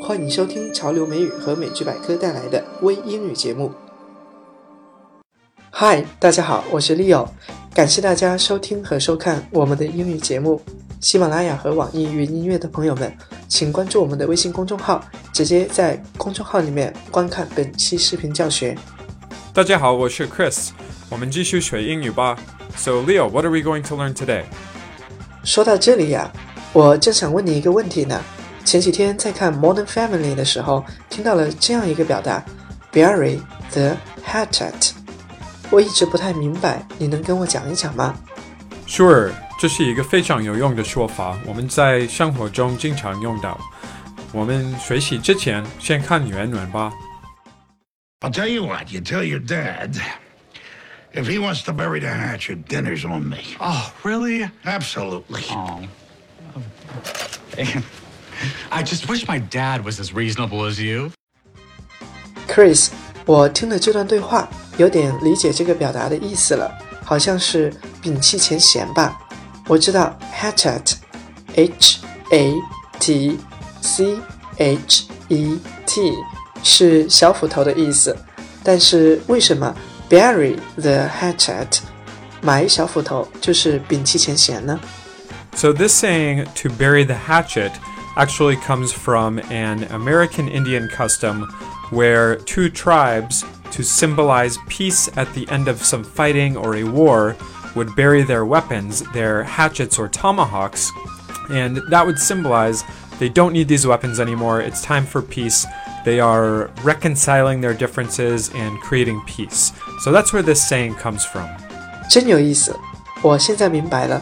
欢迎收听潮流美语和美剧百科带来的微英语节目。Hi，大家好，我是 Leo，感谢大家收听和收看我们的英语节目。喜马拉雅和网易云音乐的朋友们，请关注我们的微信公众号，直接在公众号里面观看本期视频教学。大家好，我是 Chris，我们继续学英语吧。So Leo，what are we going to learn today？说到这里呀，我正想问你一个问题呢。前几天在看《Modern Family》的时候，听到了这样一个表达：bury the hatchet。我一直不太明白，你能跟我讲一讲吗？Sure，这是一个非常有用的说法，我们在生活中经常用到。我们学习之前先看原文吧。I'll tell you what, you tell your dad. If he wants to bury the hatchet, dinner's on me. Oh, really? Absolutely. Oh. I just wish my dad was as reasonable as you. Chris，我听了这段对话，有点理解这个表达的意思了，好像是摒弃前嫌吧。我知道 hatchet，h a t c h e t 是小斧头的意思，但是为什么 bury the hatchet 埋小斧头就是摒弃前嫌呢？So this saying to bury the hatchet actually comes from an American Indian custom where two tribes, to symbolize peace at the end of some fighting or a war, would bury their weapons, their hatchets or tomahawks, and that would symbolize they don't need these weapons anymore. It's time for peace. They are reconciling their differences and creating peace. So that's where this saying comes from. 真有意思，我现在明白了。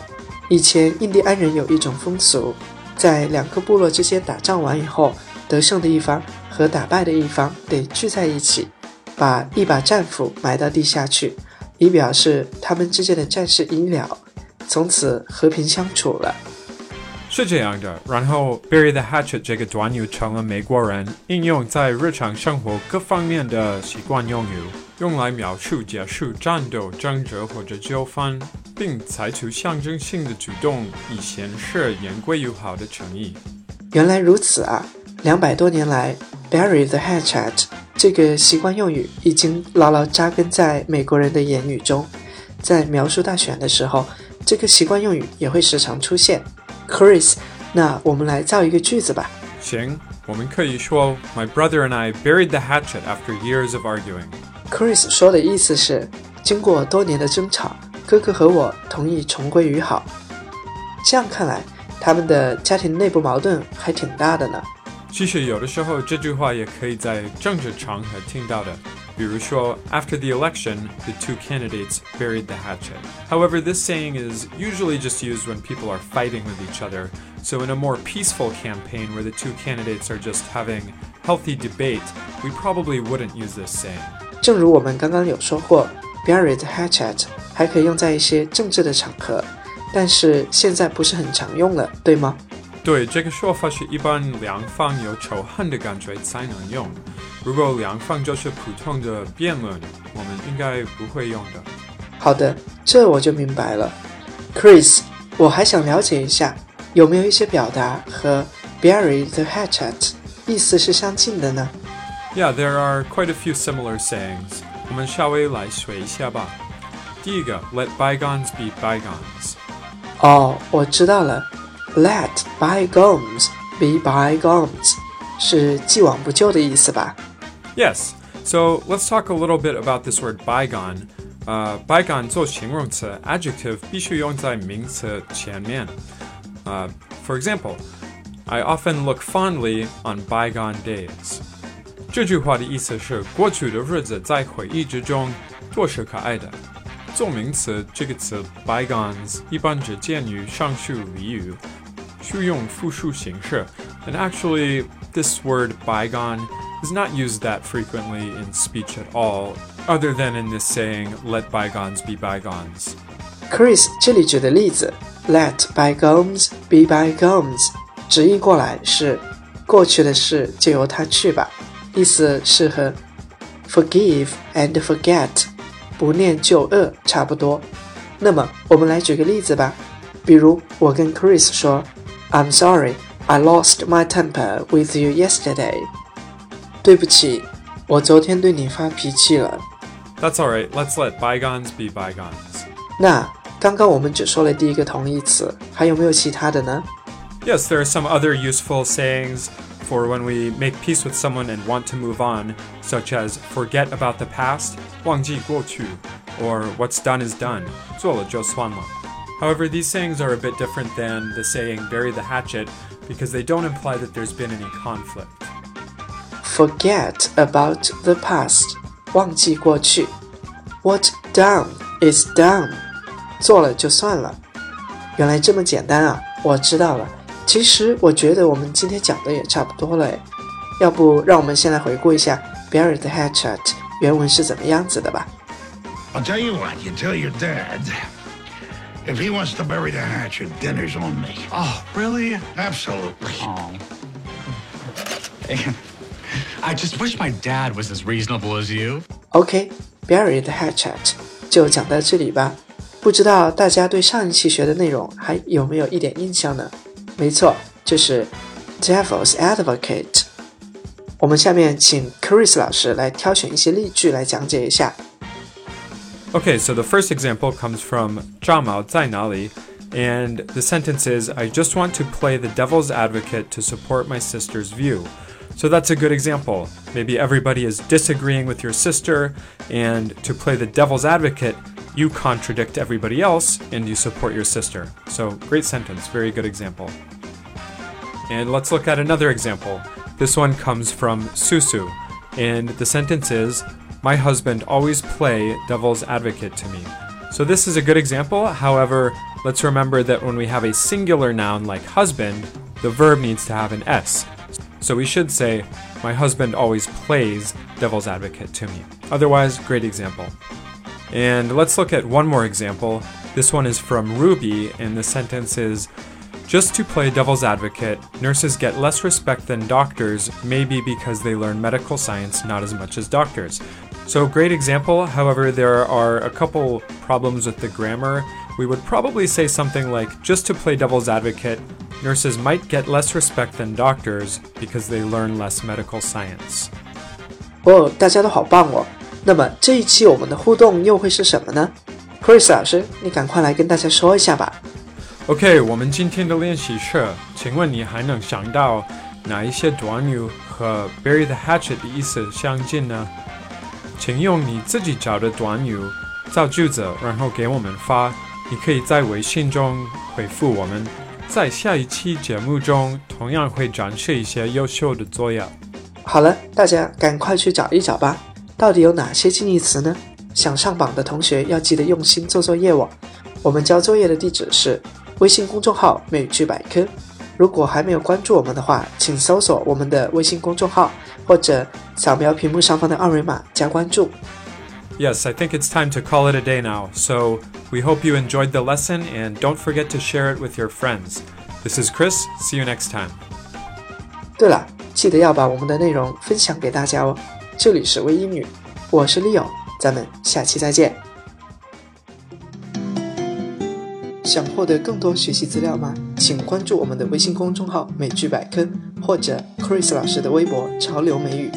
以前印第安人有一种风俗， 在两个部落之间打仗完以后，得胜的一方和打败的一方得聚在一起，把一把战斧埋到地下去，以表示他们之间的战事已了，从此和平相处了。是这样的，然后 bury the hatchet 这个短语成了美国人应用在日常生活各方面的习惯用语，用来描述结束战斗、争执或者纠纷。并采取象征性的举动，以显示言归于好的诚意。原来如此啊！两百多年来，bury the hatchet 这个习惯用语已经牢牢扎根在美国人的言语中。在描述大选的时候，这个习惯用语也会时常出现。Chris，那我们来造一个句子吧。行，我们可以说：My brother and I buried the hatchet after years of arguing. Chris 说的意思是，经过多年的争吵。哥哥和我同意重归于好。这样看来，他们的家庭内部矛盾还挺大的呢。其实有的时候这句话也可以在政治场合听到的，比如说，After the election, the two candidates buried the hatchet. However, this saying is usually just used when people are fighting with each other. So, in a more peaceful campaign where the two candidates are just having healthy debate, we probably wouldn't use this saying. 正如我们刚刚有说过，bury the hatchet 还可以用在一些政治的场合，但是现在不是很常用了，对吗？对，这个说法是一般两方有仇恨的感觉才能用。如果两方就是普通的辩论，我们应该不会用的。好的，这我就明白了。Chris，我还想了解一下，有没有一些表达和 bury the hatchet 意思是相近的呢？Yeah, there are quite a few similar sayings. 我们稍微来学一下吧。第一个，Let bygones be bygones。哦，我知道了，Let bygones be bygones 是既往不咎的意思吧？Yes. So let's talk a little bit about this word bygone. 呃，bygone 做形容词，adjective 必须用在名词前面。呃，For example, I often look fondly on bygone days. 这句话的意思是过去的日子在回忆之中多是可爱的。 做名词这个词 bygones 一般只见于上述俚语，需用复数形式。And actually, this word bygone is not used that frequently in speech at all, other than in this saying, let bygones be bygones. Chris 这里举的例子，let bygones be bygones，直译过来是过去的事就由它去吧，意思是和 forgive and forget 不念旧恶差不多。那么，我们来举个例子吧。比如，我跟 Chris 说：“I'm sorry, I lost my temper with you yesterday. 对不起，我昨天对你发脾气了。 That's alright, let's let bygones be bygones. 那刚刚我们只说了第一个同义词，还有没有其他的呢？ Yes, there are some other useful sayings for when we make peace with someone and want to move on, such as forget about the past, 忘记过去, or what's done is done, 做了就算了. However, these sayings are a bit different than the saying bury the hatchet because they don't imply that there's been any conflict. Forget about the past，忘记过去。What done is done，做了就算了。原来这么简单啊！我知道了。 其实我觉得我们今天讲的也差不多了诶，要不让我们先来回顾一下 bury the hatchet 原文是怎么样子的吧。I'll tell you what, you tell your dad. If he wants to bury the hatchet, dinner's on me. Oh, really? Absolutely. Oh. I just wish my dad was as reasonable as you. OK，bury、the hatchet 就讲到这里吧。不知道大家对上一期学的内容还有没有一点印象呢？没错，就是 Devil's Advocate。我们下面请 Chris 老师来挑选一些例句来讲解一下。 Okay, so the first example comes from 张毛在哪里 and the sentence is I just want to play the devil's advocate to support my sister's view. So that's a good example. Maybe everybody is disagreeing with your sister, and to play the devil's advocate, you contradict everybody else and you support your sister. So, great sentence, very good example. And let's look at another example. This one comes from Susu, and the sentence is My husband always play devil's advocate to me. So this is a good example. However, let's remember that when we have a singular noun like husband, the verb needs to have an s. So we should say my husband always plays devil's advocate to me. Otherwise, great example. And let's look at one more example. This one is from Ruby, and the sentence is Just to play devil's advocate, nurses get less respect than doctors, maybe because they learn medical science not as much as doctors. So, great example. However, there are a couple problems with the grammar. We would probably say something like Just to play devil's advocate, nurses might get less respect than doctors because they learn less medical science. 哦，大家都好棒哦！ 那么这一期我们的互动又会是什么呢？Chris 老师，你赶快来跟大家说一下吧。OK，我们今天的练习是，请问你还能想到哪一些短语和 bury the hatchet 的意思相近呢？请用你自己找的短语造句子，然后给我们发。你可以在微信中回复我们，在下一期节目中同样会展示一些优秀的作业。好了，大家赶快去找一找吧，到底有哪些近义词呢？想上榜的同学要记得用心做作业哦。我们交作业的地址是微信公众号“美剧百科”。如果还没有关注我们的话，请搜索我们的微信公众号，或者扫描屏幕上方的二维码加关注。Yes, I think it's time to call it a day now. So we hope you enjoyed the lesson and don't forget to share it with your friends. This is Chris. See you next time. 对了，记得要把我们的内容分享给大家哦。这里是微英语，我是 Leo，咱们下期再见。想获得更多学习资料吗？请关注我们的微信公众号“美剧百科”或者 Chris 老师的微博“潮流美语”。